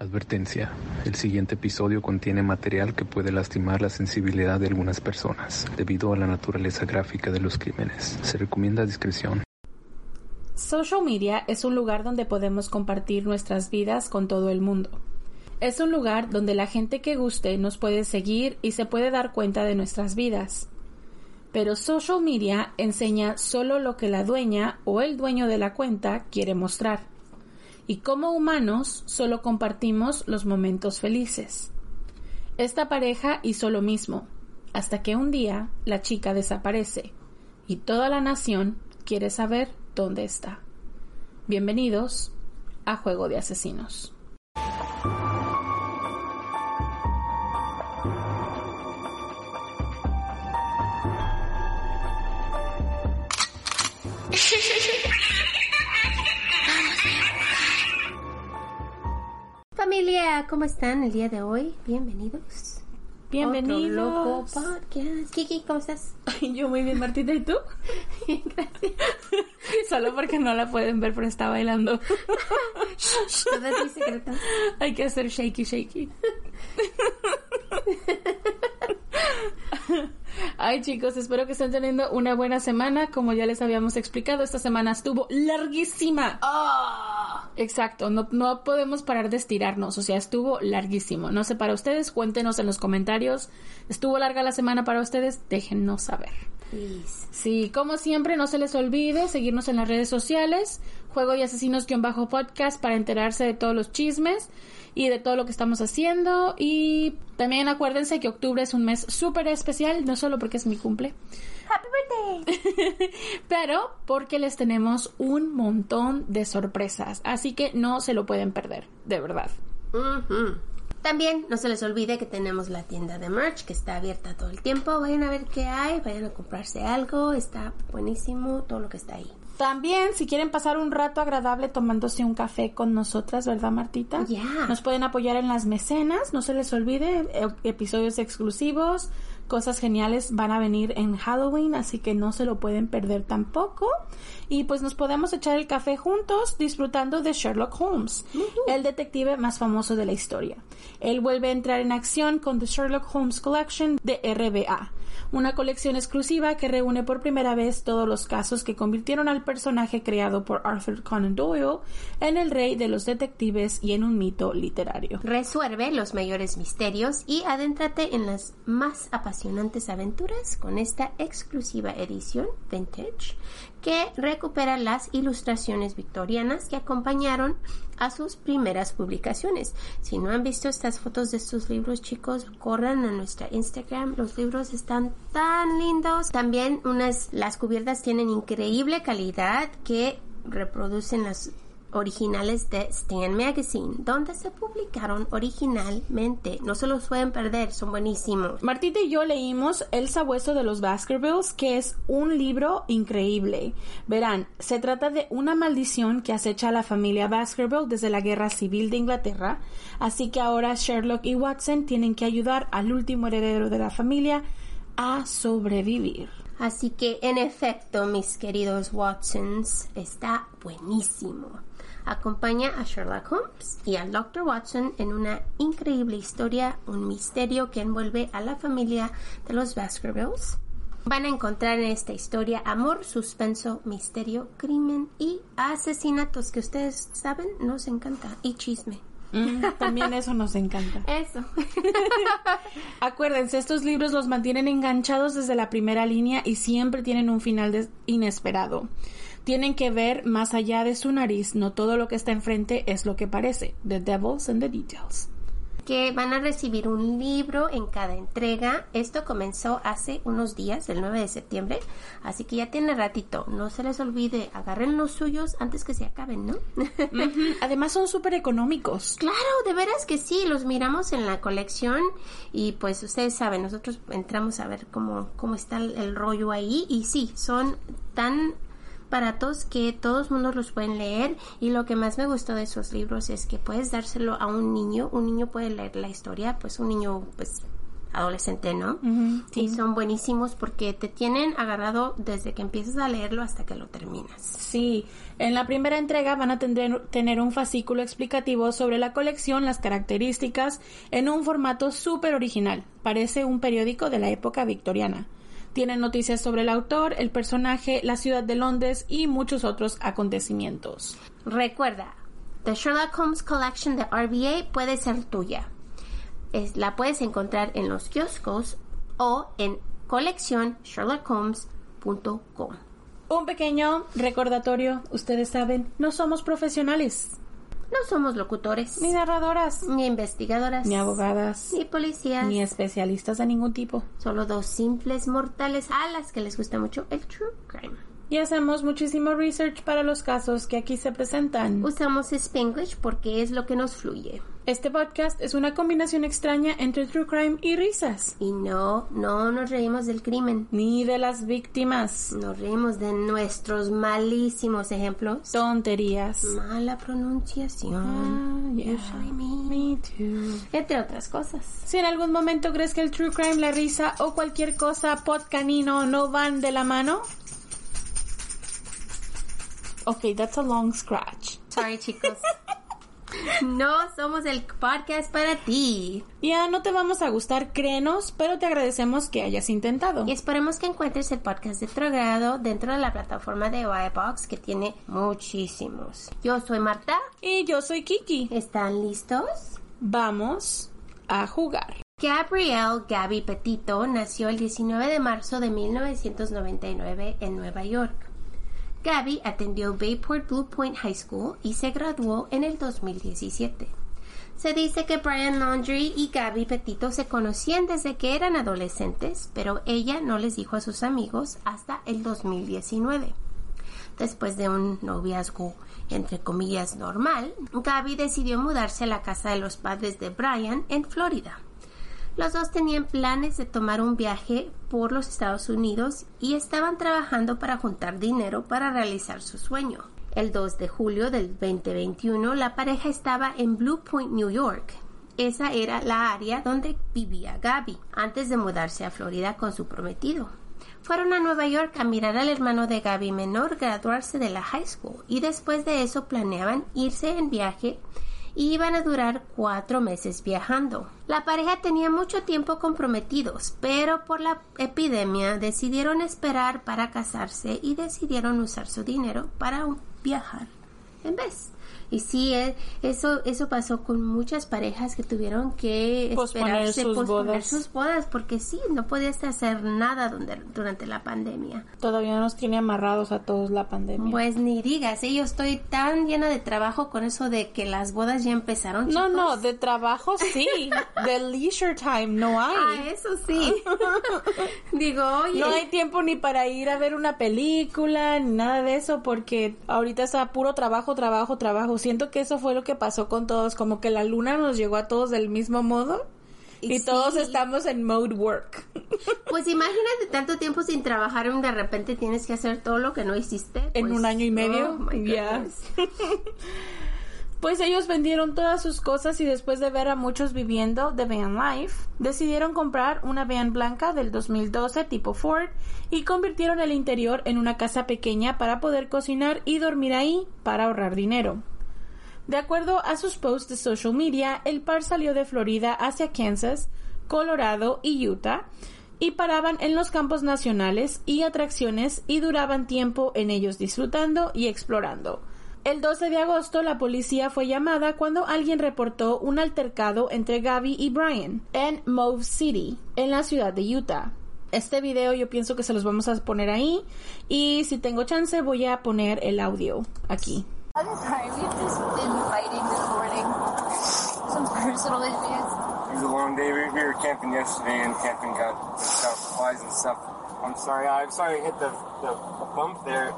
Advertencia. El siguiente episodio contiene material que puede lastimar la sensibilidad de algunas personas debido a la naturaleza gráfica de los crímenes. Se recomienda discreción. Social media es un lugar donde podemos compartir nuestras vidas con todo el mundo. Es un lugar donde la gente que guste nos puede seguir y se puede dar cuenta de nuestras vidas. Pero social media enseña solo lo que la dueña o el dueño de la cuenta quiere mostrar y como humanos solo compartimos los momentos felices. Esta pareja hizo lo mismo, hasta que un día la chica desaparece y toda la nación quiere saber dónde está. Bienvenidos a Juego de Asesinos. familia, ¿cómo están el día de hoy? Bienvenidos. Bienvenidos. loco podcast. Kiki, ¿cómo estás? Yo muy bien, Martita, ¿y tú? Gracias. Solo porque no la pueden ver, pero está bailando. Todo es mi secreto. Hay que hacer shaky, shaky. Ay chicos, espero que estén teniendo una buena semana. Como ya les habíamos explicado, esta semana estuvo larguísima. Ah. Exacto, no, no podemos parar de estirarnos, o sea, estuvo larguísimo. No sé para ustedes, cuéntenos en los comentarios. ¿Estuvo larga la semana para ustedes? Déjennos saber. Sí, como siempre, no se les olvide seguirnos en las redes sociales, Juego y Asesinos-podcast para enterarse de todos los chismes y de todo lo que estamos haciendo. Y también acuérdense que octubre es un mes súper especial, no solo porque es mi cumple. Happy birthday. pero porque les tenemos un montón de sorpresas. Así que no se lo pueden perder, de verdad. También no se les olvide que tenemos la tienda de merch que está abierta todo el tiempo. Vayan a ver qué hay, vayan a comprarse algo. Está buenísimo todo lo que está ahí. También, si quieren pasar un rato agradable tomándose un café con nosotras, ¿verdad, Martita? Ya. Nos pueden apoyar en las mecenas, no se les olvide, e- episodios exclusivos, cosas geniales van a venir en Halloween, así que no se lo pueden perder tampoco. Y pues nos podemos echar el café juntos disfrutando de Sherlock Holmes, el detective más famoso de la historia. Él vuelve a entrar en acción con The Sherlock Holmes Collection de RBA, una colección exclusiva que reúne por primera vez todos los casos que convirtieron al personaje creado por Arthur Conan Doyle en el rey de los detectives y en un mito literario. Resuelve los mayores misterios y adéntrate en las más aventuras con esta exclusiva edición vintage que recupera las ilustraciones victorianas que acompañaron a sus primeras publicaciones. Si no han visto estas fotos de estos libros, chicos, corran a nuestra Instagram. Los libros están tan lindos. También unas las cubiertas tienen increíble calidad que reproducen las originales de Stan Magazine, donde se publicaron originalmente. No se los pueden perder, son buenísimos. Martita y yo leímos El sabueso de los Baskervilles, que es un libro increíble. Verán, se trata de una maldición que acecha a la familia Baskerville desde la Guerra Civil de Inglaterra, así que ahora Sherlock y Watson tienen que ayudar al último heredero de la familia a sobrevivir. Así que, en efecto, mis queridos Watsons, está buenísimo. Acompaña a Sherlock Holmes y al Dr. Watson en una increíble historia, un misterio que envuelve a la familia de los Baskervilles. Van a encontrar en esta historia amor, suspenso, misterio, crimen y asesinatos que ustedes saben nos encanta y chisme. Mm, también eso nos encanta. Eso. Acuérdense, estos libros los mantienen enganchados desde la primera línea y siempre tienen un final inesperado. Tienen que ver más allá de su nariz, no todo lo que está enfrente es lo que parece. The devil's in the details. que van a recibir un libro en cada entrega. Esto comenzó hace unos días, el 9 de septiembre, así que ya tiene ratito. No se les olvide, agarren los suyos antes que se acaben, ¿no? Además son súper económicos. Claro, de veras que sí, los miramos en la colección y pues ustedes saben, nosotros entramos a ver cómo, cómo está el, el rollo ahí y sí, son tan baratos que todos mundos los pueden leer y lo que más me gustó de esos libros es que puedes dárselo a un niño, un niño puede leer la historia, pues un niño pues adolescente, ¿no? sí. son buenísimos porque te tienen agarrado desde que empiezas a leerlo hasta que lo terminas. Sí, en la primera entrega van a tener, tener un fascículo explicativo sobre la colección, las características, en un formato súper original. Parece un periódico de la época victoriana. Tienen noticias sobre el autor, el personaje, la ciudad de Londres y muchos otros acontecimientos. Recuerda, The Sherlock Holmes Collection de RBA puede ser tuya. Es, la puedes encontrar en los kioscos o en coleccionsherlockholmes.com. Un pequeño recordatorio, ustedes saben, no somos profesionales. No somos locutores. Ni narradoras. Ni investigadoras. Ni abogadas. Ni policías. Ni especialistas de ningún tipo. Solo dos simples mortales a las que les gusta mucho el true crime. Y hacemos muchísimo research para los casos que aquí se presentan. Usamos Spanglish porque es lo que nos fluye. Este podcast es una combinación extraña entre true crime y risas. Y no, no nos reímos del crimen. Ni de las víctimas. Nos reímos de nuestros malísimos ejemplos. Tonterías. Mala pronunciación. Ah, yeah. Usually me. Me too. Entre otras cosas. Si en algún momento crees que el true crime, la risa o cualquier cosa pod canino no van de la mano. Ok, that's a long scratch. Sorry, chicos. No somos el podcast para ti. Ya no te vamos a gustar, créenos, pero te agradecemos que hayas intentado. Y esperemos que encuentres el podcast de otro grado dentro de la plataforma de YBox que tiene muchísimos. Yo soy Marta. Y yo soy Kiki. ¿Están listos? Vamos a jugar. Gabrielle Gabby Petito nació el 19 de marzo de 1999 en Nueva York. Gabby atendió Bayport Blue Point High School y se graduó en el 2017. Se dice que Brian Laundrie y Gabby Petito se conocían desde que eran adolescentes, pero ella no les dijo a sus amigos hasta el 2019. Después de un noviazgo entre comillas normal, Gabby decidió mudarse a la casa de los padres de Brian en Florida. Los dos tenían planes de tomar un viaje por los Estados Unidos y estaban trabajando para juntar dinero para realizar su sueño. El 2 de julio del 2021, la pareja estaba en Blue Point, New York. Esa era la área donde vivía Gaby antes de mudarse a Florida con su prometido. Fueron a Nueva York a mirar al hermano de Gaby menor graduarse de la high school y después de eso planeaban irse en viaje iban a durar cuatro meses viajando. La pareja tenía mucho tiempo comprometidos, pero por la epidemia decidieron esperar para casarse y decidieron usar su dinero para viajar en vez. Y sí, eh, eso eso pasó con muchas parejas que tuvieron que Posponer esperarse sus posponer bodas. sus bodas porque sí, no podías hacer nada donde- durante la pandemia. Todavía nos tiene amarrados a todos la pandemia. Pues ni digas, ¿eh? yo estoy tan llena de trabajo con eso de que las bodas ya empezaron. no, chicos. no, de trabajo sí. de leisure time no Ah, hay. eso sí. Digo, oye. No hay tiempo ni para ir a ver una película, ni nada de eso, porque ahorita está puro trabajo, trabajo, trabajo. Siento que eso fue lo que pasó con todos, como que la luna nos llegó a todos del mismo modo y Sí. todos estamos en mode work. Pues imagínate tanto tiempo sin trabajar y de repente tienes que hacer todo lo que no hiciste. En pues, un año y medio, oh, ya. goodness. Pues ellos vendieron todas sus cosas y después de ver a muchos viviendo de van life, decidieron comprar una van blanca del 2012 tipo Ford y convirtieron el interior en una casa pequeña para poder cocinar y dormir ahí para ahorrar dinero. De acuerdo a sus posts de social media, el par salió de Florida hacia Kansas, Colorado y Utah y paraban en los campos nacionales y atracciones y duraban tiempo en ellos disfrutando y explorando. El 12 de agosto la policía fue llamada cuando alguien reportó un altercado entre Gaby y Brian en Move City, en la ciudad de Utah. Este video yo pienso que se los vamos a poner ahí y si tengo chance voy a poner el audio aquí. I'm sorry, we've just been fighting this morning. Some personal issues. It was a long day. We, we were camping yesterday, and camping got got flies and stuff. I'm sorry. I'm sorry I hit the, the, the bump there.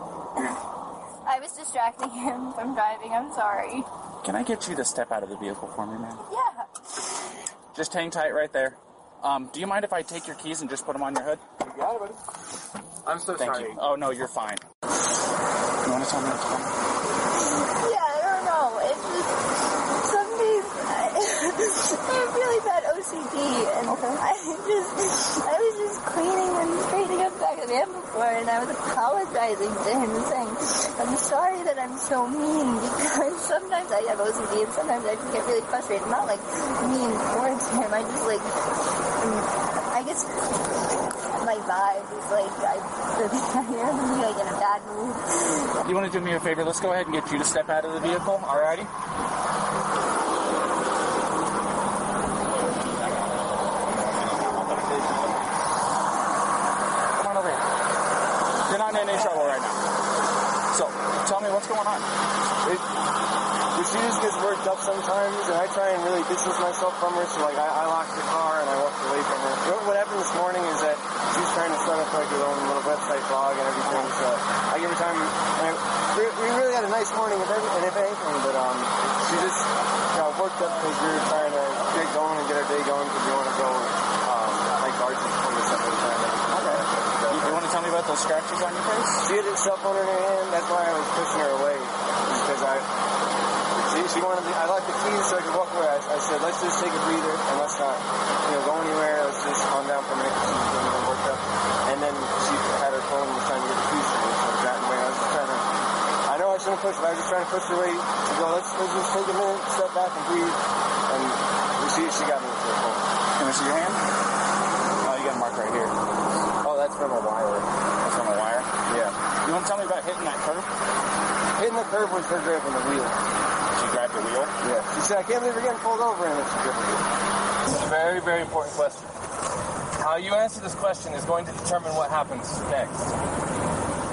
I was distracting him from driving. I'm sorry. Can I get you to step out of the vehicle for me, man? Yeah. Just hang tight right there. Um, do you mind if I take your keys and just put them on your hood? You got it, buddy. I'm so Thank sorry. you. Oh no, you're fine. You want to tell me what's going on? Yeah, I don't know. It's just some days I, I have really bad OCD, and I just I was just cleaning and straightening up the back of the van before, and I was apologizing to him and saying, "I'm sorry that I'm so mean because sometimes I have OCD and sometimes I just get really frustrated. Not like mean towards him. I just like I guess my vibe is like I I am like in a bad mood." You want to do me a favor? Let's go ahead and get you to step out of the vehicle. Alrighty. Come on over here. You're not in any trouble right now. So, tell me what's going on. It, she just gets worked up sometimes, and I try and really distance myself from her. So like I, I locked the car and I walked away from her. What, what happened this morning is that she's trying to start up like her own little website blog and everything. So I give her time. And I, we really had a nice morning, if, every, and if anything, but um, she just got worked up because we were trying to get going and get our day going because we want to go um, like from the stuff every time. Okay. You, you want to tell me about those scratches on your face? She had her cell phone in her hand. That's why I was pushing her away because I. She, she wanted. Me, I locked the keys so I could walk away. I, I said, let's just take a breather and let's not, you know, go anywhere. Let's just calm down for a minute. She was getting a little worked up, and then she had her phone and was trying to get the keys from me. So I was away. I was just trying to. I know I shouldn't push, but I was just trying to push her away to go. Let's let's just take a minute, step back, and breathe. And she she got me with her phone. Can I see your hand? Oh, you got a mark right here. Oh, that's from a wire. That's on a wire. Yeah. You want to tell me about hitting that curb? Hitting the curb was her grabbing the wheel. She grabbed the wheel. Yeah. She said, I can't believe we're getting pulled over, and then she grabbed the wheel. This is a very, very important question. How you answer this question is going to determine what happens next.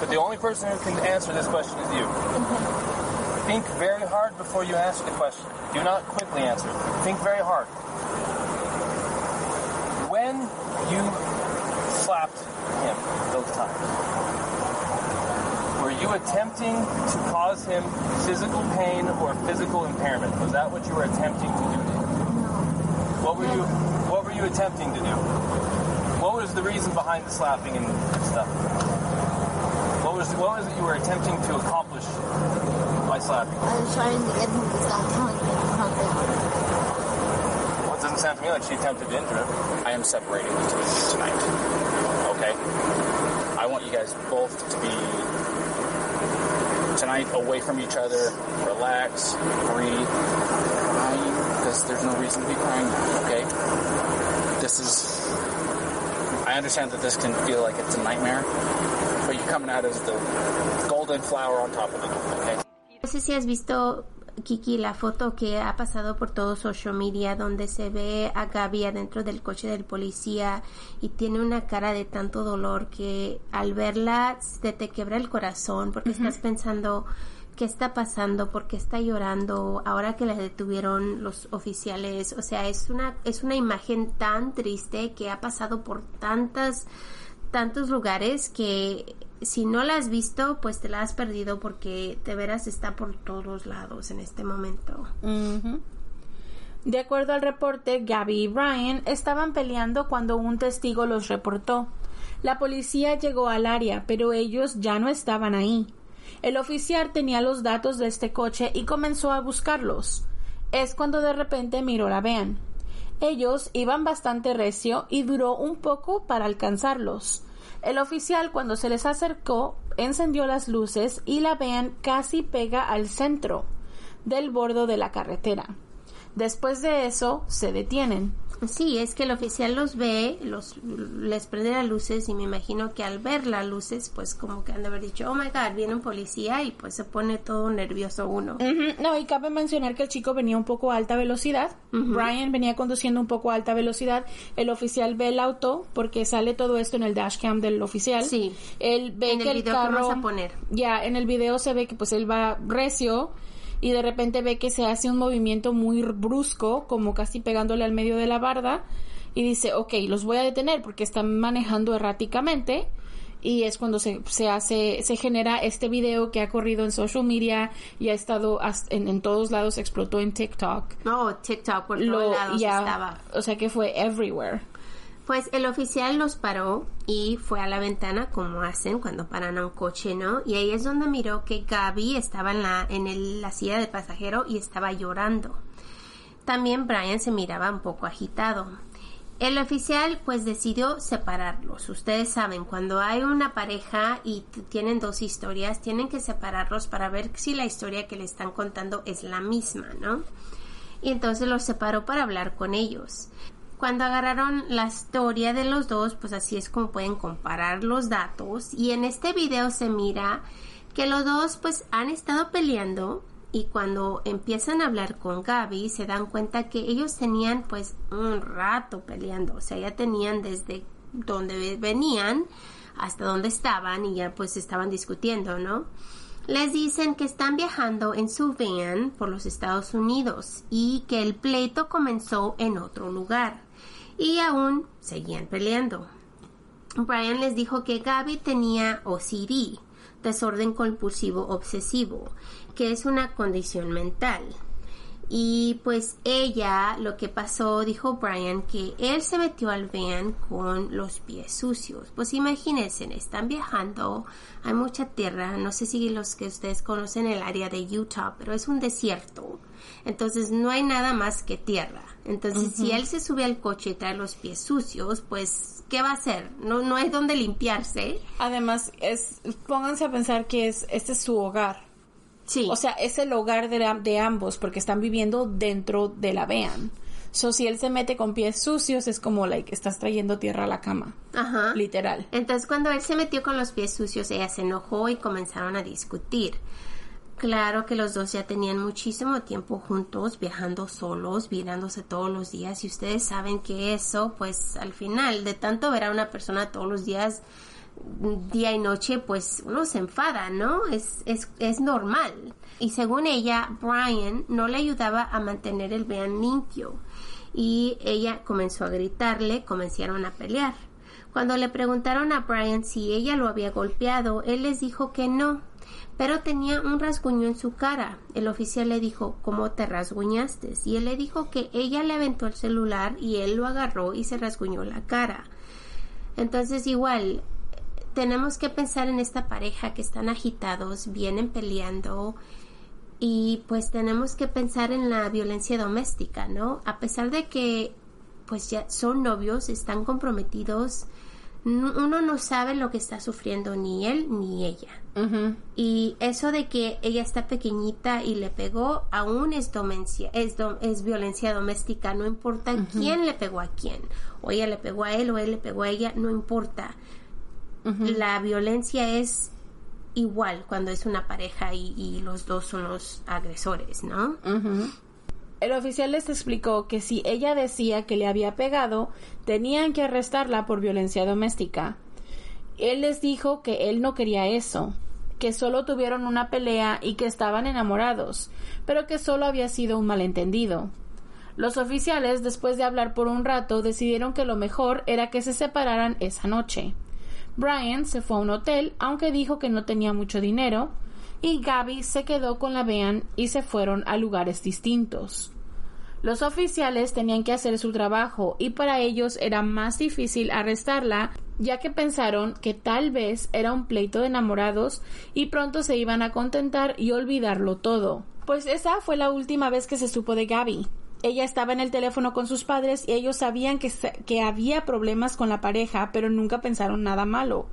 But the only person who can answer this question is you. Mm-hmm. Think very hard before you answer the question. Do not quickly answer. Think very hard. When you slapped him those times, were you attempting to cause him physical pain or physical impairment? Was that what you were attempting to do to him? What were you What were you attempting to do? What was the reason behind the slapping and stuff? What was What was it you were attempting to accomplish by slapping? I was trying to get him to stop telling me something. Well, it doesn't sound to me like she attempted to injure him. I am separating the two of you tonight. Okay? I want you guys both to be tonight away from each other, relax, breathe, because there's no reason to be crying now, okay? This is I understand that this can feel like it's a nightmare, but you're coming out as the golden flower on top of it, okay? No sé si has visto, Kiki, la foto que ha pasado por todo social media donde se ve a Gaby adentro del coche del policía y tiene una cara de tanto dolor que al verla se te quebra el corazón porque estás pensando qué está pasando, por qué está llorando ahora que la detuvieron los oficiales. O sea, es una, es una imagen tan triste que ha pasado por tantas tantos lugares que si no la has visto, pues te la has perdido porque de veras está por todos lados en este momento. De acuerdo al reporte, Gabby y Brian estaban peleando cuando un testigo los reportó. La policía llegó al área, pero ellos ya no estaban ahí. El oficial tenía los datos de este coche y comenzó a buscarlos. Es cuando de repente miró la van. Ellos iban bastante recio y duró un poco para alcanzarlos. El oficial cuando se les acercó encendió las luces y la van casi pega al centro del bordo de la carretera. Después de eso se detienen. Sí, es que el oficial los ve, los les prende las luces y me imagino que al ver las luces, pues como que han de haber dicho, oh my god, viene un policía y pues se pone todo nervioso uno. No, y cabe mencionar que el chico venía un poco a alta velocidad. Brian venía conduciendo un poco a alta velocidad. El oficial ve el auto porque sale todo esto en el dashcam del oficial. Sí. Él ve En el que el video que carro. vas a poner. Ya, en el video se ve que pues él va recio. Y de repente ve que se hace un movimiento muy brusco, como casi pegándole al medio de la barda, y dice, ok, los voy a detener porque están manejando erráticamente. Y es cuando se, se hace, se genera este video que ha corrido en social media y ha estado en, en todos lados, explotó en TikTok. No, TikTok por Lo- todos lados ya, estaba. O sea que fue everywhere. Pues el oficial los paró y fue a la ventana como hacen cuando paran a un coche, ¿no? Y ahí es donde miró que Gaby estaba en la, la silla del pasajero y estaba llorando. También Brian se miraba un poco agitado. El oficial pues decidió separarlos. Ustedes saben, cuando hay una pareja y tienen dos historias, tienen que separarlos para ver si la historia que le están contando es la misma, ¿no? Y entonces los separó para hablar con ellos. Cuando agarraron la historia de los dos, pues así es como pueden comparar los datos. Y en este video se mira que los dos pues han estado peleando y cuando empiezan a hablar con Gaby se dan cuenta que ellos tenían pues un rato peleando. O sea, ya tenían desde donde ve- venían hasta donde estaban y ya pues estaban discutiendo, ¿no? Les dicen que están viajando en su van por los Estados Unidos y que el pleito comenzó en otro lugar y aún seguían peleando. Brian les dijo que Gaby tenía OCD, desorden compulsivo obsesivo, que es una condición mental. Y pues ella, lo que pasó, dijo Brian, que él se metió al van con los pies sucios. Pues imagínense, están viajando, hay mucha tierra, no sé si los que ustedes conocen el área de Utah, pero es un desierto. Entonces no hay nada más que tierra. Entonces si él se sube al coche y trae los pies sucios, pues ¿qué va a hacer? No, no hay donde limpiarse. Además, es, pónganse a pensar que es, este es su hogar. Sí. O sea, es el hogar de, la- de ambos porque están viviendo dentro de la van. So, si él se mete con pies sucios, es como, like, estás trayendo tierra a la cama. Ajá. Literal. Entonces cuando él se metió con los pies sucios, ella se enojó y comenzaron a discutir. Claro que los dos ya tenían muchísimo tiempo juntos, viajando solos, mirándose todos los días y ustedes saben que eso, pues al final, de tanto ver a una persona todos los días, día y noche, pues uno se enfada, ¿no? Es, es, es normal. Y según ella, Brian no le ayudaba a mantener el van limpio. Y ella comenzó a gritarle, comenzaron a pelear. Cuando le preguntaron a Brian si ella lo había golpeado, él les dijo que no, pero tenía un rasguño en su cara. El oficial le dijo, ¿cómo te rasguñaste? Y él le dijo que ella le aventó el celular y él lo agarró y se rasguñó la cara. Entonces igual, tenemos que pensar en esta pareja que están agitados, vienen peleando y pues tenemos que pensar en la violencia doméstica, ¿no? A pesar de que pues ya son novios, están comprometidos, uno no sabe lo que está sufriendo ni él ni ella. Y eso de que ella está pequeñita y le pegó, aún es, domencia- es, es violencia doméstica, no importa quién le pegó a quién, o ella le pegó a él o él le pegó a ella, no importa. La violencia es igual cuando es una pareja y, y los dos son los agresores, ¿no? El oficial les explicó que si ella decía que le había pegado, tenían que arrestarla por violencia doméstica. Él les dijo que él no quería eso, que solo tuvieron una pelea y que estaban enamorados, pero que solo había sido un malentendido. Los oficiales, después de hablar por un rato, decidieron que lo mejor era que se separaran esa noche. Brian se fue a un hotel, aunque dijo que no tenía mucho dinero, y Gaby se quedó con la van y se fueron a lugares distintos. Los oficiales tenían que hacer su trabajo y para ellos era más difícil arrestarla, ya que pensaron que tal vez era un pleito de enamorados y pronto se iban a contentar y olvidarlo todo. Pues esa fue la última vez que se supo de Gaby. Ella estaba en el teléfono con sus padres y ellos sabían que, que había problemas con la pareja, pero nunca pensaron nada malo.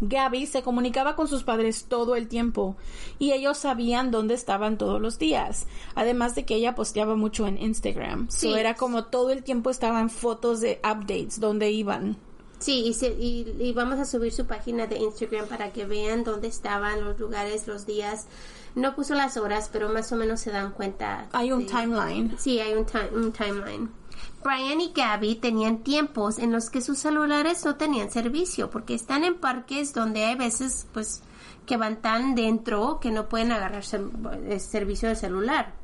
Gaby se comunicaba con sus padres todo el tiempo y ellos sabían dónde estaban todos los días. Además de que ella posteaba mucho en Instagram. Sí. So era como todo el tiempo estaban fotos de updates donde iban. Sí, y, se- y- y vamos a subir su página de Instagram para que vean dónde estaban los lugares, los días. No puso las horas, pero más o menos se dan cuenta. Hay un de- timeline. Sí, hay un, un timeline. Brian y Gabby tenían tiempos en los que sus celulares no tenían servicio porque están en parques donde hay veces pues que van tan dentro que no pueden agarrar ser- servicio de celular.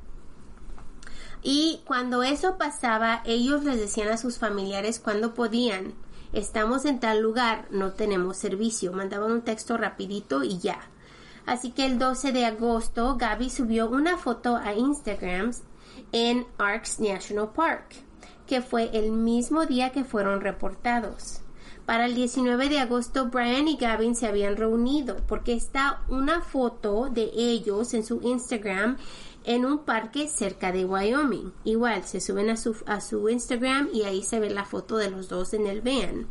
Y cuando eso pasaba, ellos les decían a sus familiares cuando podían, estamos en tal lugar, no tenemos servicio, mandaban un texto rapidito y ya. Así que el 12 de agosto, Gaby subió una foto a Instagram en Arks National Park, que fue el mismo día que fueron reportados. Para el 19 de agosto, Brian y Gavin se habían reunido porque está una foto de ellos en su Instagram en un parque cerca de Wyoming. Igual, se suben a su, a su Instagram y ahí se ve la foto de los dos en el van.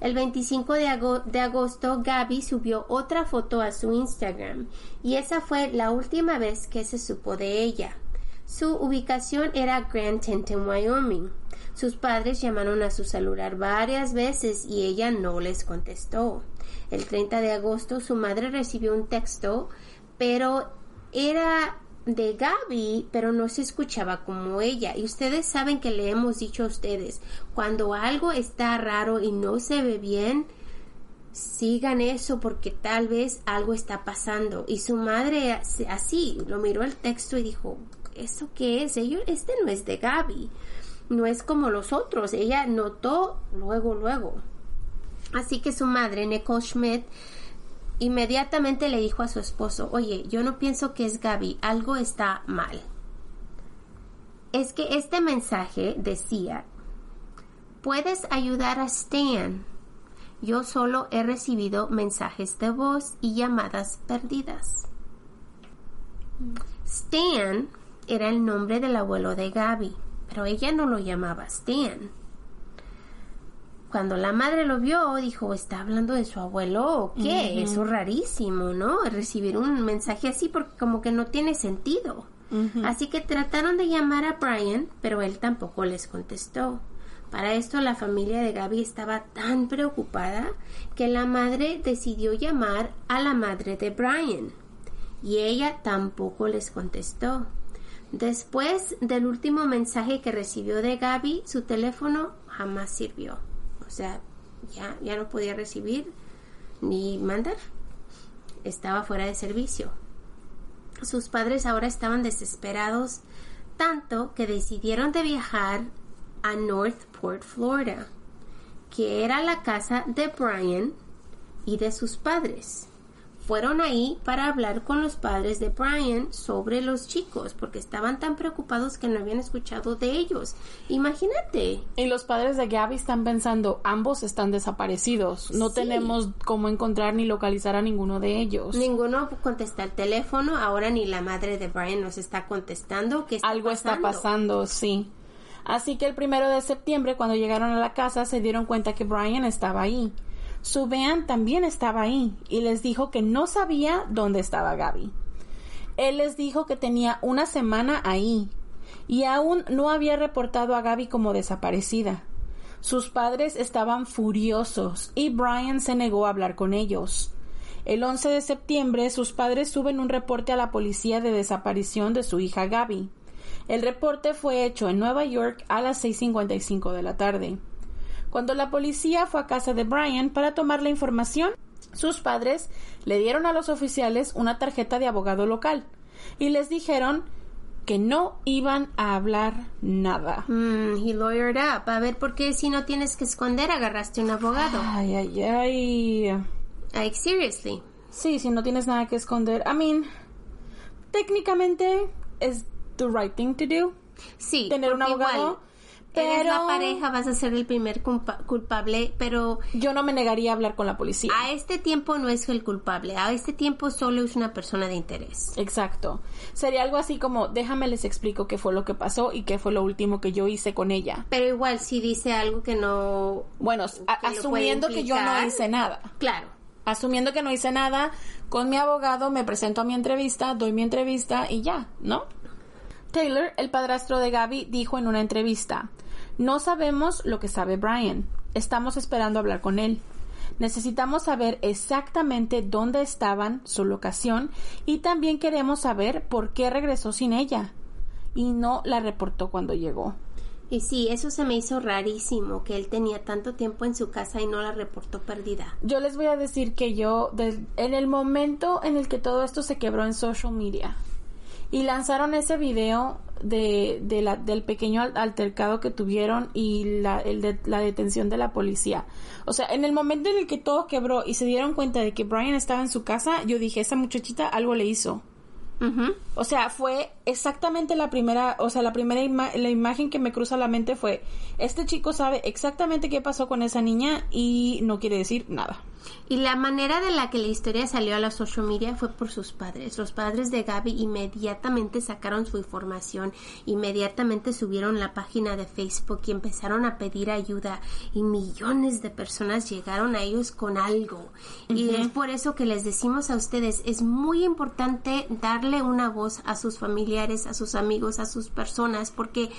El 25 de, ago- de agosto, Gaby subió otra foto a su Instagram y esa fue la última vez que se supo de ella. Su ubicación era Grand Teton, Wyoming. Sus padres llamaron a su celular varias veces y ella no les contestó. El 30 de agosto su madre recibió un texto, pero era de Gaby, pero no se escuchaba como ella. Y ustedes saben que le hemos dicho a ustedes, cuando algo está raro y no se ve bien, sigan eso porque tal vez algo está pasando. Y su madre as- así lo miró el texto y dijo, ¿eso qué es? Este no es de Gaby, no es como los otros. Ella notó luego, luego. Así que su madre, Nicole Schmidt, inmediatamente le dijo a su esposo, oye, yo no pienso que es Gaby, algo está mal. Es que este mensaje decía, puedes ayudar a Stan. Yo solo he recibido mensajes de voz y llamadas perdidas. Stan era el nombre del abuelo de Gaby, pero ella no lo llamaba Stan. Cuando la madre lo vio, dijo, ¿está hablando de su abuelo o qué? Eso es rarísimo, ¿no? Recibir un mensaje así porque como que no tiene sentido. Así que trataron de llamar a Brian, pero él tampoco les contestó. Para esto la familia de Gaby estaba tan preocupada que la madre decidió llamar a la madre de Brian y ella tampoco les contestó. Después del último mensaje que recibió de Gaby, su teléfono jamás sirvió. O sea, ya, ya no podía recibir ni mandar. Estaba fuera de servicio. Sus padres ahora estaban desesperados tanto que decidieron de viajar a Northport, Florida, que era la casa de Brian y de sus padres. Fueron ahí para hablar con los padres de Brian sobre los chicos, porque estaban tan preocupados que no habían escuchado de ellos. Imagínate. Y los padres de Gabby están pensando, ambos están desaparecidos. No Sí. tenemos cómo encontrar ni localizar a ninguno de ellos. Ninguno contesta el teléfono, ahora ni la madre de Brian nos está contestando. ¿Qué está Algo está pasando, sí. Así que el primero de septiembre, cuando llegaron a la casa, se dieron cuenta que Brian estaba ahí. Su van también estaba ahí y les dijo que no sabía dónde estaba Gaby. Él les dijo que tenía una semana ahí y aún no había reportado a Gaby como desaparecida. Sus padres estaban furiosos y Brian se negó a hablar con ellos. El 11 de septiembre sus padres suben un reporte a la policía de desaparición de su hija Gaby. El reporte fue hecho en Nueva York a las 6.55 de la tarde. Cuando la policía fue a casa de Brian para tomar la información, sus padres le dieron a los oficiales una tarjeta de abogado local y les dijeron que no iban a hablar nada. Mm, he lawyered up. A ver, ¿por qué si no tienes que esconder agarraste un abogado? Ay, ay, ay. Like, seriously. Sí, si no tienes nada que esconder. I mean, técnicamente es the right thing to do. Sí, Tener un abogado. igual, Eres la Pero pareja, vas a ser el primer culpa- culpable, pero yo no me negaría a hablar con la policía. a este tiempo no es el culpable. A este tiempo solo es una persona de interés. Exacto. Sería algo así como, déjame les explico qué fue lo que pasó y qué fue lo último que yo hice con ella. Pero igual, si dice algo que no. Bueno, que asumiendo que yo no hice nada. Claro. Asumiendo que no hice nada, con mi abogado me presento a mi entrevista, doy mi entrevista y ya, ¿no? Taylor, el padrastro de Gaby, dijo en una entrevista, no sabemos lo que sabe Brian. Estamos esperando hablar con él. Necesitamos saber exactamente dónde estaban, su locación, y también queremos saber por qué regresó sin ella. Y no la reportó cuando llegó. Y sí, eso se me hizo rarísimo, que él tenía tanto tiempo en su casa y no la reportó perdida. Yo les voy a decir que yo, en el momento en el que todo esto se quebró en social media y lanzaron ese video de, de la, del pequeño al- altercado que tuvieron y la, el de, la detención de la policía. O sea, en el momento en el que todo quebró y se dieron cuenta de que Brian estaba en su casa, yo dije, esa muchachita algo le hizo. O sea, fue exactamente la primera, o sea, la primera ima- la imagen que me cruza la mente fue, este chico sabe exactamente qué pasó con esa niña y no quiere decir nada. Y la manera de la que la historia salió a la social media fue por sus padres. Los padres de Gaby inmediatamente sacaron su información, inmediatamente subieron la página de Facebook y empezaron a pedir ayuda y millones de personas llegaron a ellos con algo. Y es por eso que les decimos a ustedes, es muy importante darle una voz a sus familiares, a sus amigos, a sus personas, porque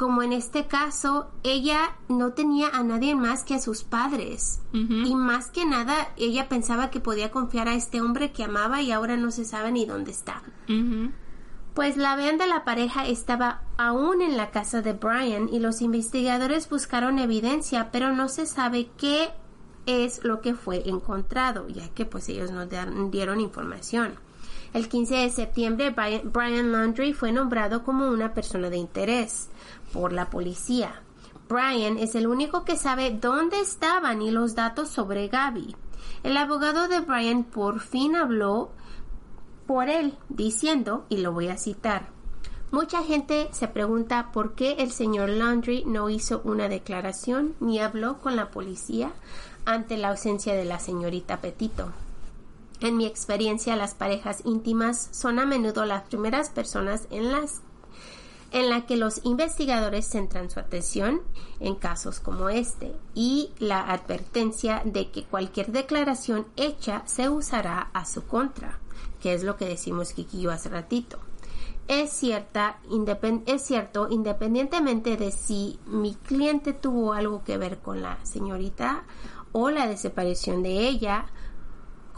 como en este caso, ella no tenía a nadie más que a sus padres. Y más que nada, ella pensaba que podía confiar a este hombre que amaba y ahora no se sabe ni dónde está. Pues la vean de la pareja estaba aún en la casa de Brian y los investigadores buscaron evidencia, pero no se sabe qué es lo que fue encontrado, ya que pues ellos no dieron información. El 15 de septiembre, Brian, Laundrie fue nombrado como una persona de interés por la policía. Brian es el único que sabe dónde estaban y los datos sobre Gaby. El abogado de Brian por fin habló por él, diciendo, y lo voy a citar, Mucha gente se pregunta por qué el señor Laundry no hizo una declaración ni habló con la policía ante la ausencia de la señorita Petito. En mi experiencia, las parejas íntimas son a menudo las primeras personas en las en la que los investigadores centran su atención en casos como este y la advertencia de que cualquier declaración hecha se usará a su contra, que es lo que decimos Kiki yo hace ratito. Es, cierta, es cierto, independientemente de si mi cliente tuvo algo que ver con la señorita o la desaparición de ella,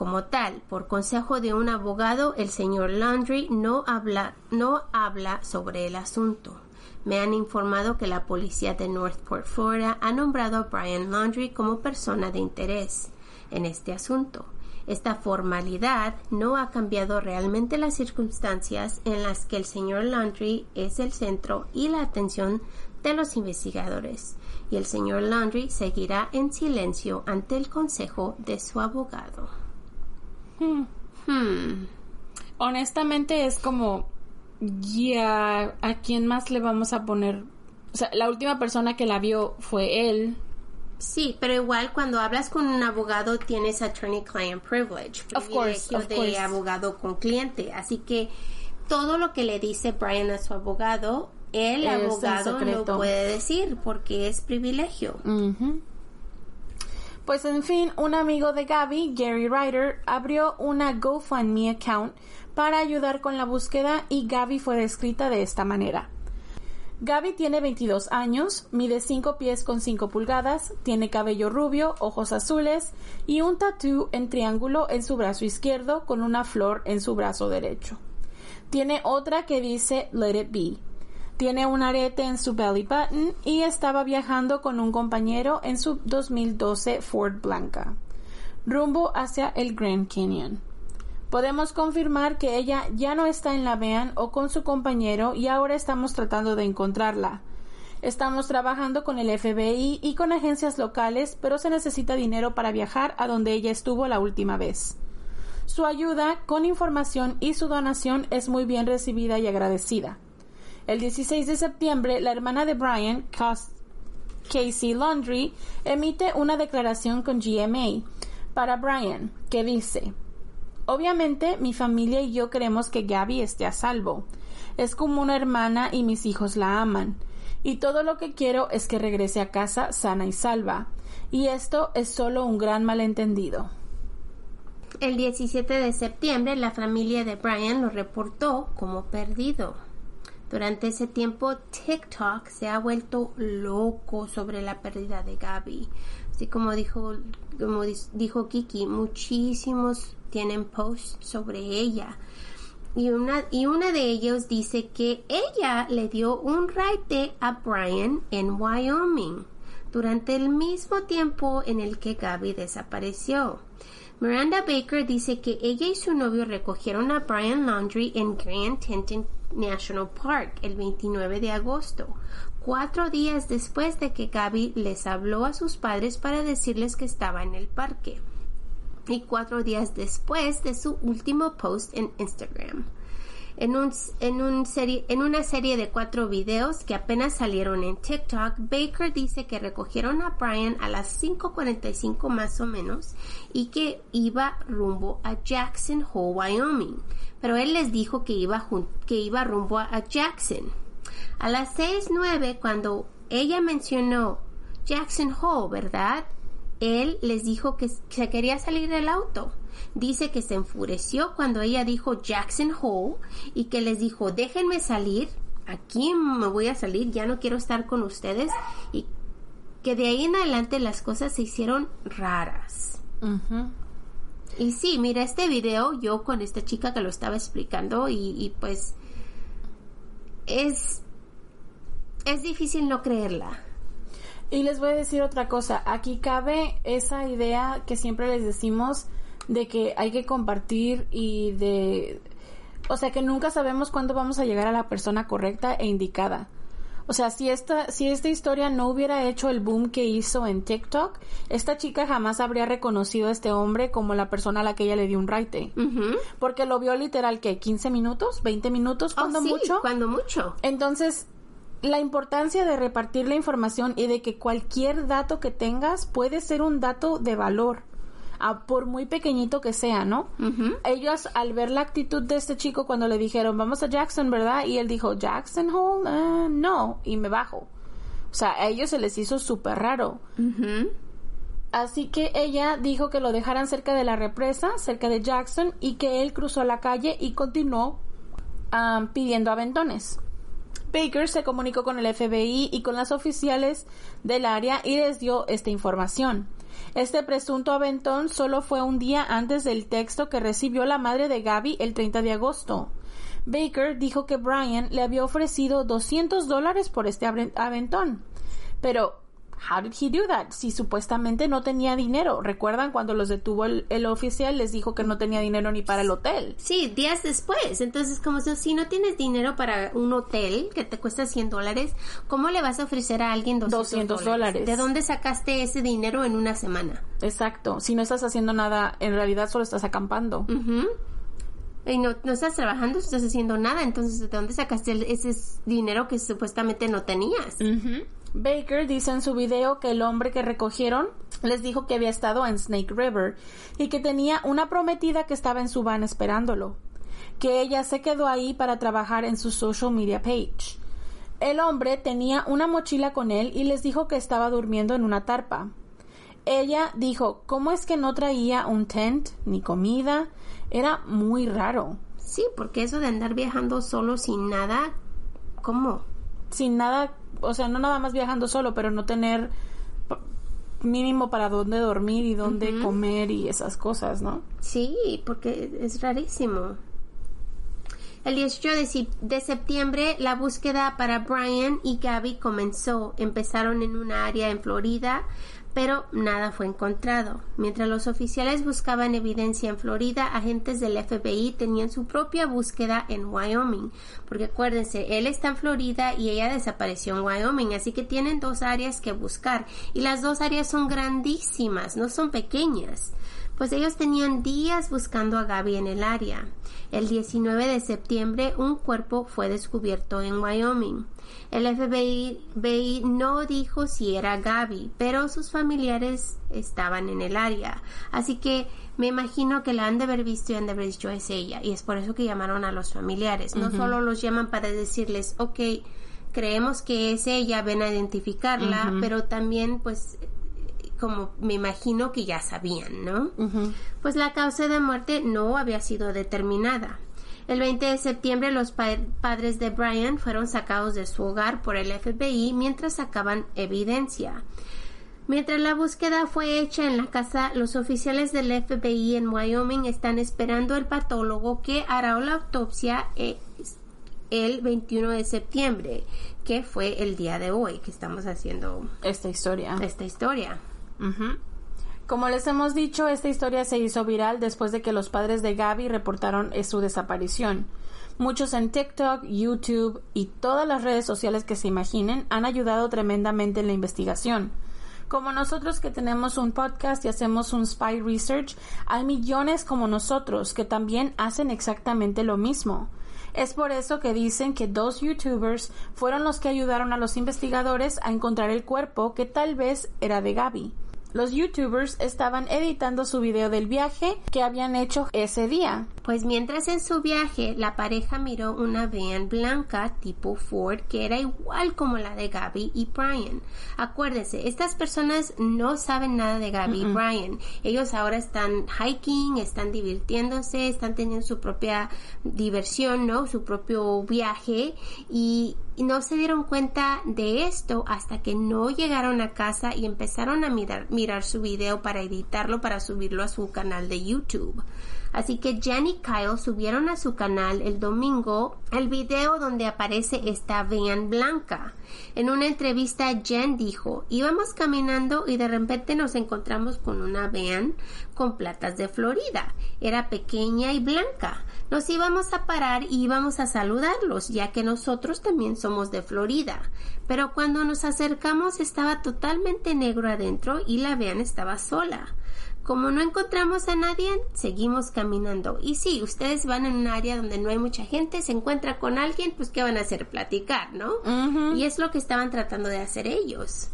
como tal, por consejo de un abogado, el señor Landry no habla, no habla sobre el asunto. Me han informado que la policía de Northport, Florida, ha nombrado a Brian Landry como persona de interés en este asunto. Esta formalidad no ha cambiado realmente las circunstancias en las que el señor Landry es el centro y la atención de los investigadores, y el señor Landry seguirá en silencio ante el consejo de su abogado. Hmm. Honestamente es como, ya, ¿a quién más le vamos a poner? O sea, la última persona que la vio fue él. Sí, pero igual cuando hablas con un abogado tienes attorney-client privilege, Of course, of de course. abogado con cliente. Así que todo lo que le dice Brian a su abogado, el Es abogado no puede decir porque es privilegio. Ujú. Pues en fin, un amigo de Gaby, Gary Ryder, abrió una GoFundMe account para ayudar con la búsqueda y Gaby fue descrita de esta manera. Gaby tiene 22 años, mide 5 pies con 5 pulgadas, tiene cabello rubio, ojos azules y un tatú en triángulo en su brazo izquierdo con una flor en su brazo derecho. Tiene otra que dice Let It Be. Tiene un arete en su belly button y estaba viajando con un compañero en su 2012 Ford Blanca, rumbo hacia el Grand Canyon. Podemos confirmar que ella ya no está en la van o con su compañero y ahora estamos tratando de encontrarla. Estamos trabajando con el FBI y con agencias locales, pero se necesita dinero para viajar a donde ella estuvo la última vez. Su ayuda con información y su donación es muy bien recibida y agradecida. El 16 de septiembre, la hermana de Brian, Cas- Casey Laundry, emite una declaración con GMA para Brian que dice, Obviamente mi familia y yo queremos que Gabby esté a salvo. Es como una hermana y mis hijos la aman. Y todo lo que quiero es que regrese a casa sana y salva. Y esto es solo un gran malentendido. El 17 de septiembre la familia de Brian lo reportó como perdido. Durante ese tiempo TikTok se ha vuelto loco sobre la pérdida de Gaby. Así como dijo, como dijo Kiki, muchísimos tienen posts sobre ella. y una, y una de ellos dice que ella le dio un raite a Brian en Wyoming durante el mismo tiempo en el que Gaby desapareció. Miranda Baker dice que ella y su novio recogieron a Brian Laundry en Grand Teton National Park el 29 de agosto, cuatro días después de que Gaby les habló a sus padres para decirles que estaba en el parque y cuatro días después de su último post en Instagram. En, un, en, una serie de cuatro videos que apenas salieron en TikTok, Baker dice que recogieron a Brian a las 5.45 más o menos y que iba rumbo a Jackson Hole, Wyoming. Pero él les dijo que iba, que iba rumbo a Jackson. A las 6.09, cuando ella mencionó Jackson Hole, ¿verdad? Él les dijo que se quería salir del auto. Dice que se enfureció cuando ella dijo Jackson Hole y que les dijo déjenme salir, aquí me voy a salir, ya no quiero estar con ustedes y que de ahí en adelante las cosas se hicieron raras. Y sí, mira este video yo con esta chica que lo estaba explicando y, y pues es es difícil no creerla. Y les voy a decir otra cosa, aquí cabe esa idea que siempre les decimos de que hay que compartir y de... O sea, que nunca sabemos cuándo vamos a llegar a la persona correcta e indicada. O sea, si esta, si esta historia no hubiera hecho el boom que hizo en TikTok, esta chica jamás habría reconocido a este hombre como la persona a la que ella le dio un raite. Porque lo vio literal que 15 minutos, 20 minutos, cuando oh, sí, mucho. Cuando mucho. Entonces, la importancia de repartir la información y de que cualquier dato que tengas puede ser un dato de valor, a, por muy pequeñito que sea, ¿no? Ellos, al ver la actitud de este chico cuando le dijeron, vamos a Jackson, ¿verdad? Y él dijo, Jackson Hole, uh, no, y me bajo. O sea, a ellos se les hizo súper raro. Así que ella dijo que lo dejaran cerca de la represa, cerca de Jackson, y que él cruzó la calle y continuó um, pidiendo aventones. Baker se comunicó con el FBI y con las oficiales del área y les dio esta información. Este presunto aventón solo fue un día antes del texto que recibió la madre de Gaby el 30 de agosto. Baker dijo que Brian le había ofrecido 200 dólares por este aventón. Pero How did he do that? Si supuestamente no tenía dinero. ¿Recuerdan cuando los detuvo el, oficial? Les dijo que no tenía dinero ni para el hotel. Sí, días después. Entonces, como si no tienes dinero para un hotel que te cuesta 100 dólares, ¿cómo le vas a ofrecer a alguien 200, dólares? ¿De dónde sacaste ese dinero en una semana? Exacto. Si no estás haciendo nada, en realidad solo estás acampando. Y no, no estás trabajando, no estás haciendo nada. Entonces, ¿de dónde sacaste ese dinero que supuestamente no tenías? Baker dice en su video que el hombre que recogieron les dijo que había estado en Snake River y que tenía una prometida que estaba en su van esperándolo, que ella se quedó ahí para trabajar en su social media page. El hombre tenía una mochila con él y les dijo que estaba durmiendo en una tarpa. Ella dijo, ¿cómo es que no traía un tent ni comida? Era muy raro. Sí, porque eso de andar viajando solo sin nada, ¿cómo? Sin nada o sea, no nada más viajando solo, pero no tener mínimo para dónde dormir y dónde comer y esas cosas, ¿no? Sí, porque es rarísimo. El 18 de, septiembre, la búsqueda para Brian y Gabby comenzó. Empezaron en una área en Florida pero nada fue encontrado. Mientras los oficiales buscaban evidencia en Florida, agentes del FBI tenían su propia búsqueda en Wyoming, porque acuérdense, él está en Florida y ella desapareció en Wyoming, así que tienen dos áreas que buscar y las dos áreas son grandísimas, no son pequeñas pues ellos tenían días buscando a Gaby en el área. El 19 de septiembre un cuerpo fue descubierto en Wyoming. El FBI no dijo si era Gaby, pero sus familiares estaban en el área. Así que me imagino que la han de haber visto y han de haber dicho es ella. Y es por eso que llamaron a los familiares. No solo los llaman para decirles, ok, creemos que es ella, ven a identificarla, pero también pues como me imagino que ya sabían, ¿no? Pues la causa de muerte no había sido determinada. El 20 de septiembre los padres de Brian fueron sacados de su hogar por el FBI mientras sacaban evidencia. Mientras la búsqueda fue hecha en la casa, los oficiales del FBI en Wyoming están esperando el patólogo que hará la autopsia eh, el 21 de septiembre, que fue el día de hoy que estamos haciendo Esta historia. esta historia. Como les hemos dicho, esta historia se hizo viral después de que los padres de Gaby reportaron eh, su desaparición. Muchos en TikTok, YouTube y todas las redes sociales que se imaginen han ayudado tremendamente en la investigación. Como nosotros que tenemos un podcast y hacemos un spy research, hay millones como nosotros que también hacen exactamente lo mismo. Es por eso que dicen que dos youtubers fueron los que ayudaron a los investigadores a encontrar el cuerpo que tal vez era de Gaby. Los youtubers estaban editando su video del viaje que habían hecho ese día. Pues mientras en su viaje, la pareja miró una van blanca tipo Ford que era igual como la de Gaby y Brian. Acuérdense, estas personas no saben nada de Gaby y Brian. Ellos ahora están hiking, están divirtiéndose, están teniendo su propia diversión, ¿no? Su propio viaje y y no se dieron cuenta de esto hasta que no llegaron a casa y empezaron a mirar, su video para editarlo para subirlo a su canal de YouTube. Así que Jen y Kyle subieron a su canal el domingo el video donde aparece esta van blanca. En una entrevista Jen dijo, íbamos caminando y de repente nos encontramos con una van con platas de Florida. Era pequeña y blanca. Nos íbamos a parar y íbamos a saludarlos, ya que nosotros también somos de Florida. Pero cuando nos acercamos estaba totalmente negro adentro y la van estaba sola. Como no encontramos a nadie, seguimos caminando. Y si ustedes van en un área donde no hay mucha gente, se encuentra con alguien, pues ¿qué van a hacer? Platicar, ¿no? Y es lo que estaban tratando de hacer ellos.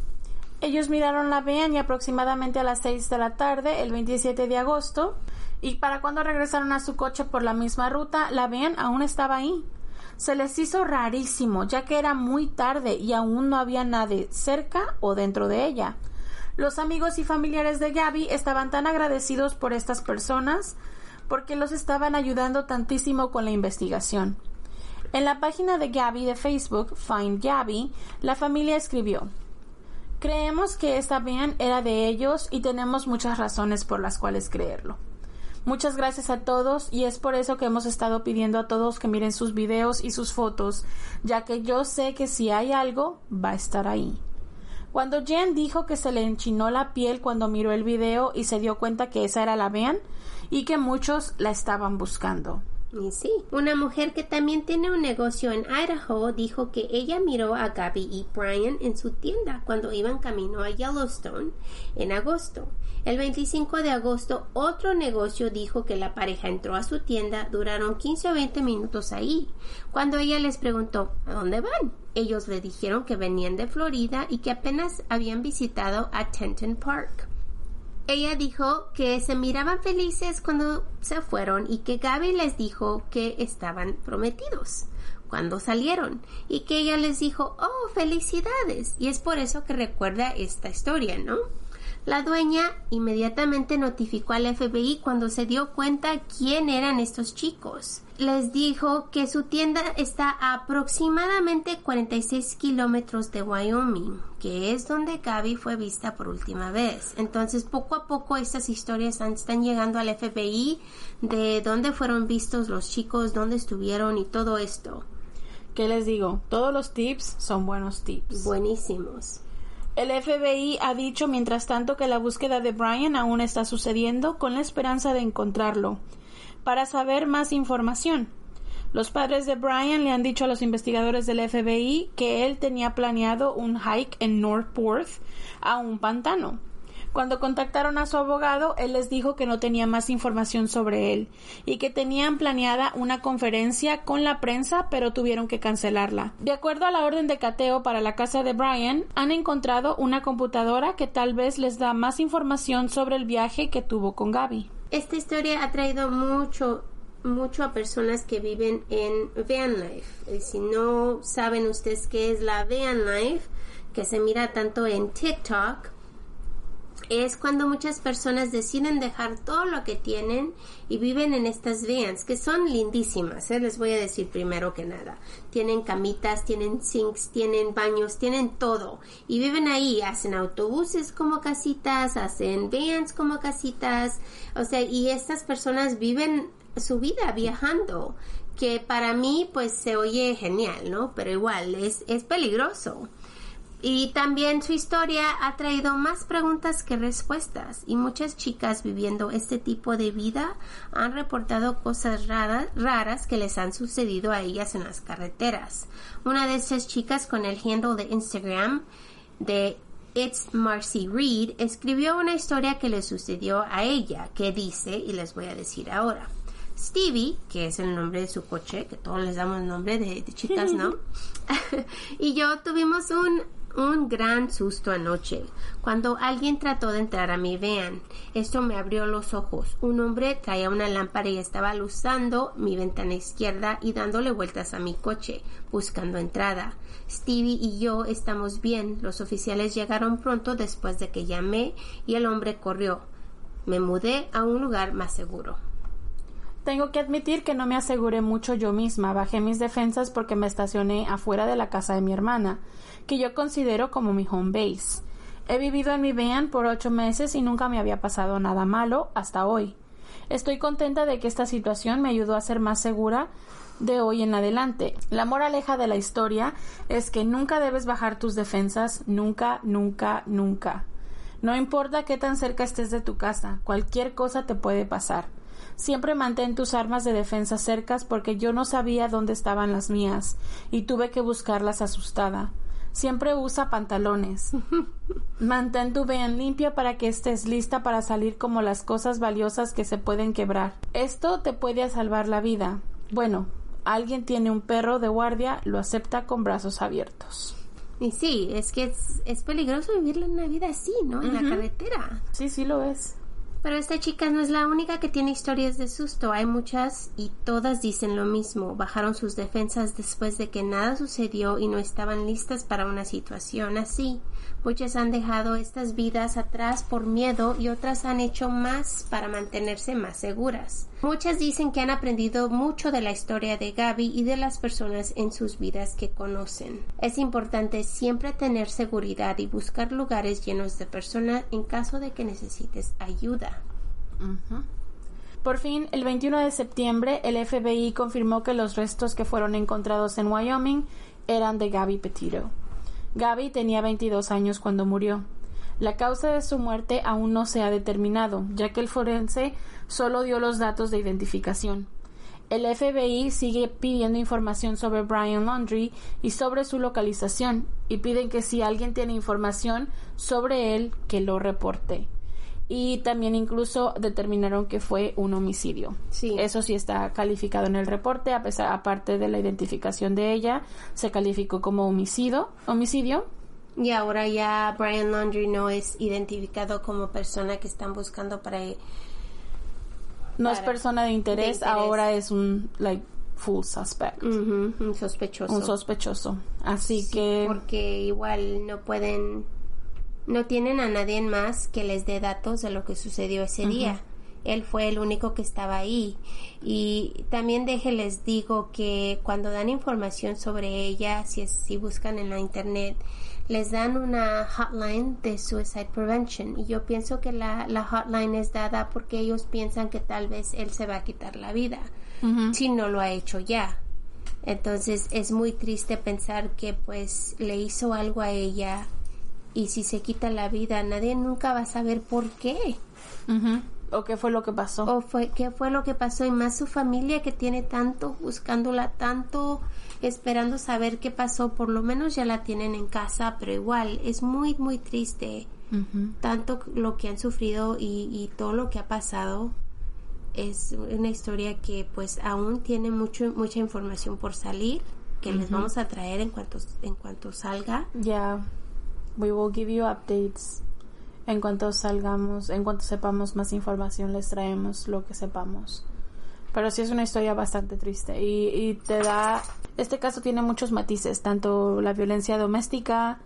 Ellos miraron la y aproximadamente a las 6 de la tarde, el 27 de agosto, y para cuando regresaron a su coche por la misma ruta, la van aún estaba ahí. Se les hizo rarísimo, ya que era muy tarde y aún no había nadie cerca o dentro de ella. Los amigos y familiares de Gaby estaban tan agradecidos por estas personas porque los estaban ayudando tantísimo con la investigación. En la página de Gaby de Facebook, Find Gaby, la familia escribió Creemos que esta van era de ellos y tenemos muchas razones por las cuales creerlo. Muchas gracias a todos y es por eso que hemos estado pidiendo a todos que miren sus videos y sus fotos, ya que yo sé que si hay algo, va a estar ahí. Cuando Jen dijo que se le enchinó la piel cuando miró el video y se dio cuenta que esa era la van y que muchos la estaban buscando. Sí, una mujer que también tiene un negocio en Idaho dijo que ella miró a Gaby y Brian en su tienda cuando iban camino a Yellowstone en agosto. El 25 de agosto, otro negocio dijo que la pareja entró a su tienda, duraron 15 o 20 minutos ahí. Cuando ella les preguntó ¿a dónde van? Ellos le dijeron que venían de Florida y que apenas habían visitado a Tenton Park. Ella dijo que se miraban felices cuando se fueron y que Gaby les dijo que estaban prometidos cuando salieron y que ella les dijo, oh, felicidades. Y es por eso que recuerda esta historia, ¿no? La dueña inmediatamente notificó al FBI cuando se dio cuenta quién eran estos chicos. Les dijo que su tienda está a aproximadamente 46 kilómetros de Wyoming, que es donde Gaby fue vista por última vez. Entonces, poco a poco estas historias están, están llegando al FBI de dónde fueron vistos los chicos, dónde estuvieron y todo esto. ¿Qué les digo? Todos los tips son buenos tips. Buenísimos. El FBI ha dicho mientras tanto que la búsqueda de Brian aún está sucediendo con la esperanza de encontrarlo. Para saber más información, los padres de Brian le han dicho a los investigadores del FBI que él tenía planeado un hike en North Worth a un pantano. Cuando contactaron a su abogado, él les dijo que no tenía más información sobre él y que tenían planeada una conferencia con la prensa, pero tuvieron que cancelarla. De acuerdo a la orden de cateo para la casa de Brian, han encontrado una computadora que tal vez les da más información sobre el viaje que tuvo con Gaby. Esta historia ha traído mucho mucho a personas que viven en van life. Si no saben ustedes qué es la van life, que se mira tanto en TikTok, es cuando muchas personas deciden dejar todo lo que tienen y viven en estas vans que son lindísimas. ¿eh? Les voy a decir primero que nada. Tienen camitas, tienen sinks, tienen baños, tienen todo. Y viven ahí, hacen autobuses como casitas, hacen vans como casitas. O sea, y estas personas viven su vida viajando que para mí pues se oye genial, ¿no? Pero igual es, es peligroso. Y también su historia ha traído más preguntas que respuestas y muchas chicas viviendo este tipo de vida han reportado cosas raras, raras que les han sucedido a ellas en las carreteras. Una de esas chicas con el handle de Instagram de It's Marcy Reed escribió una historia que le sucedió a ella que dice y les voy a decir ahora. Stevie, que es el nombre de su coche, que todos les damos nombre de, de chicas, ¿no? y yo tuvimos un, un gran susto anoche cuando alguien trató de entrar a mi van. Esto me abrió los ojos. Un hombre traía una lámpara y estaba luzando mi ventana izquierda y dándole vueltas a mi coche, buscando entrada. Stevie y yo estamos bien. Los oficiales llegaron pronto después de que llamé y el hombre corrió. Me mudé a un lugar más seguro. Tengo que admitir que no me aseguré mucho yo misma. Bajé mis defensas porque me estacioné afuera de la casa de mi hermana, que yo considero como mi home base. He vivido en mi van por ocho meses y nunca me había pasado nada malo hasta hoy. Estoy contenta de que esta situación me ayudó a ser más segura de hoy en adelante. La moraleja de la historia es que nunca debes bajar tus defensas, nunca, nunca, nunca. No importa qué tan cerca estés de tu casa, cualquier cosa te puede pasar. Siempre mantén tus armas de defensa cercas porque yo no sabía dónde estaban las mías y tuve que buscarlas asustada. Siempre usa pantalones. Mantén tu vean limpia para que estés lista para salir como las cosas valiosas que se pueden quebrar. Esto te puede salvar la vida. Bueno, alguien tiene un perro de guardia, lo acepta con brazos abiertos. Y sí, es que es, es peligroso vivir una vida así, ¿no? En la carretera. Sí, sí lo es. Pero esta chica no es la única que tiene historias de susto. Hay muchas y todas dicen lo mismo. Bajaron sus defensas después de que nada sucedió y no estaban listas para una situación así. Muchas han dejado estas vidas atrás por miedo y otras han hecho más para mantenerse más seguras. Muchas dicen que han aprendido mucho de la historia de Gaby y de las personas en sus vidas que conocen. Es importante siempre tener seguridad y buscar lugares llenos de personas en caso de que necesites ayuda. Por fin, el 21 de septiembre, el FBI confirmó que los restos que fueron encontrados en Wyoming eran de Gaby Petito. Gaby tenía 22 años cuando murió. La causa de su muerte aún no se ha determinado, ya que el forense solo dio los datos de identificación. El FBI sigue pidiendo información sobre Brian Laundry y sobre su localización, y piden que si alguien tiene información sobre él, que lo reporte y también incluso determinaron que fue un homicidio. Sí. Eso sí está calificado en el reporte, a pesar aparte de la identificación de ella, se calificó como homicidio, homicidio. Y ahora ya Brian Laundry no es identificado como persona que están buscando para no es persona de interés, de interés. ahora es un like full suspect, un sospechoso. un sospechoso. Así Sí, que porque igual no pueden no tienen a nadie más que les dé datos de lo que sucedió ese día. Él fue el único que estaba ahí. Y también déjenles digo que cuando dan información sobre ella, si, es- si buscan en la internet, les dan una hotline de Suicide Prevention. Y yo pienso que la, la hotline es dada porque ellos piensan que tal vez él se va a quitar la vida, si no lo ha hecho ya. Entonces es muy triste pensar que pues le hizo algo a ella y si se quita la vida nadie nunca va a saber por qué Ujú. o qué fue lo que pasó. o fue qué fue lo que pasó y más su familia que tiene tanto buscándola tanto esperando saber qué pasó por lo menos ya la tienen en casa pero igual es muy muy triste Ujú. tanto lo que han sufrido y, y todo lo que ha pasado es una historia que pues aún tiene mucho mucha información por salir que les vamos a traer en cuanto en cuanto salga Yeah, we will give you updates. En cuanto salgamos, en cuanto sepamos más información, les traemos lo que sepamos. Pero sí es una historia bastante triste y, y te da... Este caso tiene muchos matices, tanto la violencia doméstica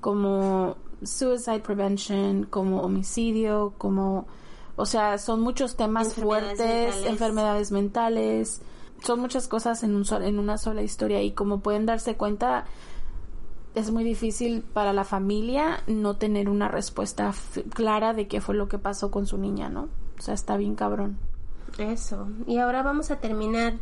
como suicide prevention, como homicidio, como, o sea, son muchos temas Enfermedades fuertes, mentales. enfermedades mentales, son muchas cosas en, un sol- en una sola historia y como pueden darse cuenta, es muy difícil para la familia no tener una respuesta clara de qué fue lo que pasó con su niña, ¿no? O sea, está bien cabrón. Eso. Y ahora vamos a terminar.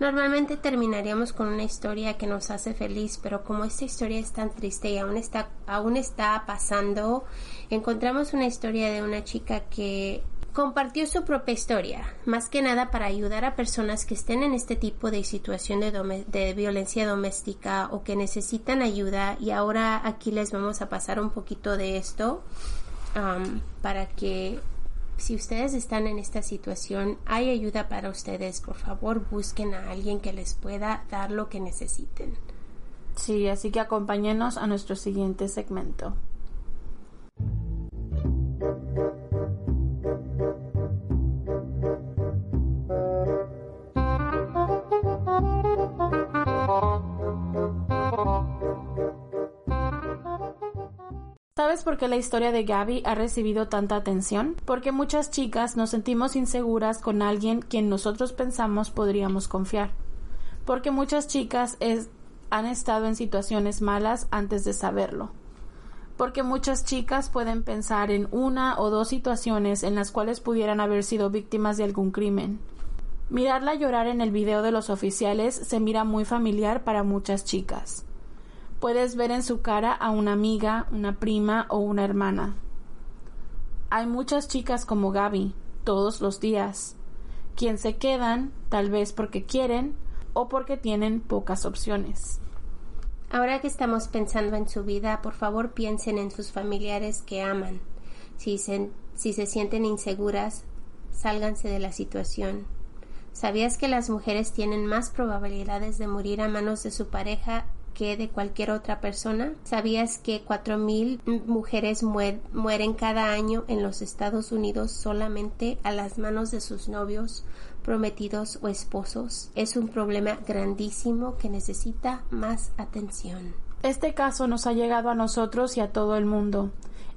Normalmente terminaríamos con una historia que nos hace feliz, pero como esta historia es tan triste y aún está, aún está pasando, encontramos una historia de una chica que compartió su propia historia, más que nada para ayudar a personas que estén en este tipo de situación de, de violencia doméstica o que necesitan ayuda. Y ahora aquí les vamos a pasar un poquito de esto um, para que si ustedes están en esta situación, hay ayuda para ustedes. Por favor, busquen a alguien que les pueda dar lo que necesiten. Sí, así que acompáñenos a nuestro siguiente segmento. ¿Sabes por qué la historia de Gaby ha recibido tanta atención? Porque muchas chicas nos sentimos inseguras con alguien quien nosotros pensamos podríamos confiar. Porque muchas chicas han estado en situaciones malas antes de saberlo. Porque muchas chicas pueden pensar en una o dos situaciones en las cuales pudieran haber sido víctimas de algún crimen. Mirarla llorar en el video de los oficiales se mira muy familiar para muchas chicas. Puedes ver en su cara a una amiga, una prima o una hermana. Hay muchas chicas como Gaby, todos los días, quien se quedan, tal vez porque quieren o porque tienen pocas opciones. Ahora que estamos pensando en su vida, por favor piensen en sus familiares que aman. Si se, si se sienten inseguras, sálganse de la situación. ¿Sabías que las mujeres tienen más probabilidades de morir a manos de su pareja que de cualquier otra persona? ¿Sabías que 4.000 mujeres muer- mueren cada año en los Estados Unidos solamente a las manos de sus novios, prometidos o esposos? Es un problema grandísimo que necesita más atención. Este caso nos ha llegado a nosotros y a todo el mundo.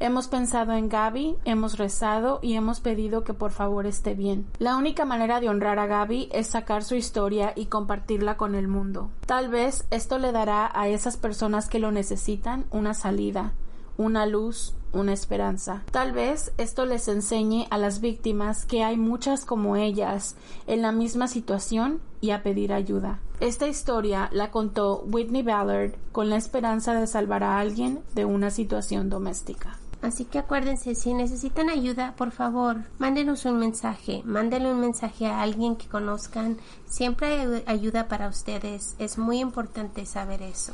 Hemos pensado en Gaby, hemos rezado y hemos pedido que por favor esté bien. La única manera de honrar a Gaby es sacar su historia y compartirla con el mundo. Tal vez esto le dará a esas personas que lo necesitan una salida, una luz, una esperanza. Tal vez esto les enseñe a las víctimas que hay muchas como ellas en la misma situación y a pedir ayuda. Esta historia la contó Whitney Ballard con la esperanza de salvar a alguien de una situación doméstica. Así que acuérdense, si necesitan ayuda, por favor, mándenos un mensaje, mándenle un mensaje a alguien que conozcan. Siempre hay ayu- ayuda para ustedes. Es muy importante saber eso.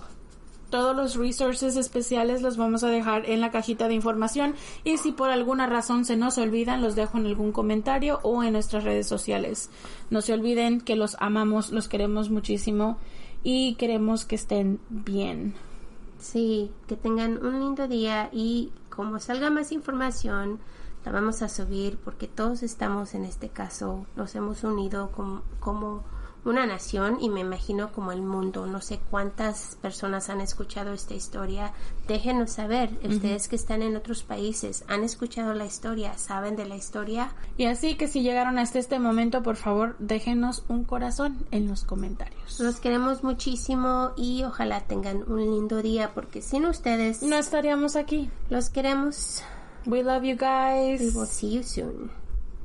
Todos los resources especiales los vamos a dejar en la cajita de información y si por alguna razón se nos olvidan los dejo en algún comentario o en nuestras redes sociales. No se olviden que los amamos, los queremos muchísimo y queremos que estén bien. Sí, que tengan un lindo día y como salga más información, la vamos a subir porque todos estamos en este caso, nos hemos unido como, como una nación y me imagino como el mundo. No sé cuántas personas han escuchado esta historia. Déjenos saber, ustedes que están en otros países, han escuchado la historia, saben de la historia. Y así que si llegaron hasta este momento, por favor, déjenos un corazón en los comentarios. Los queremos muchísimo y ojalá tengan un lindo día porque sin ustedes No estaríamos aquí. los queremos. We love you We guys. will see you soon.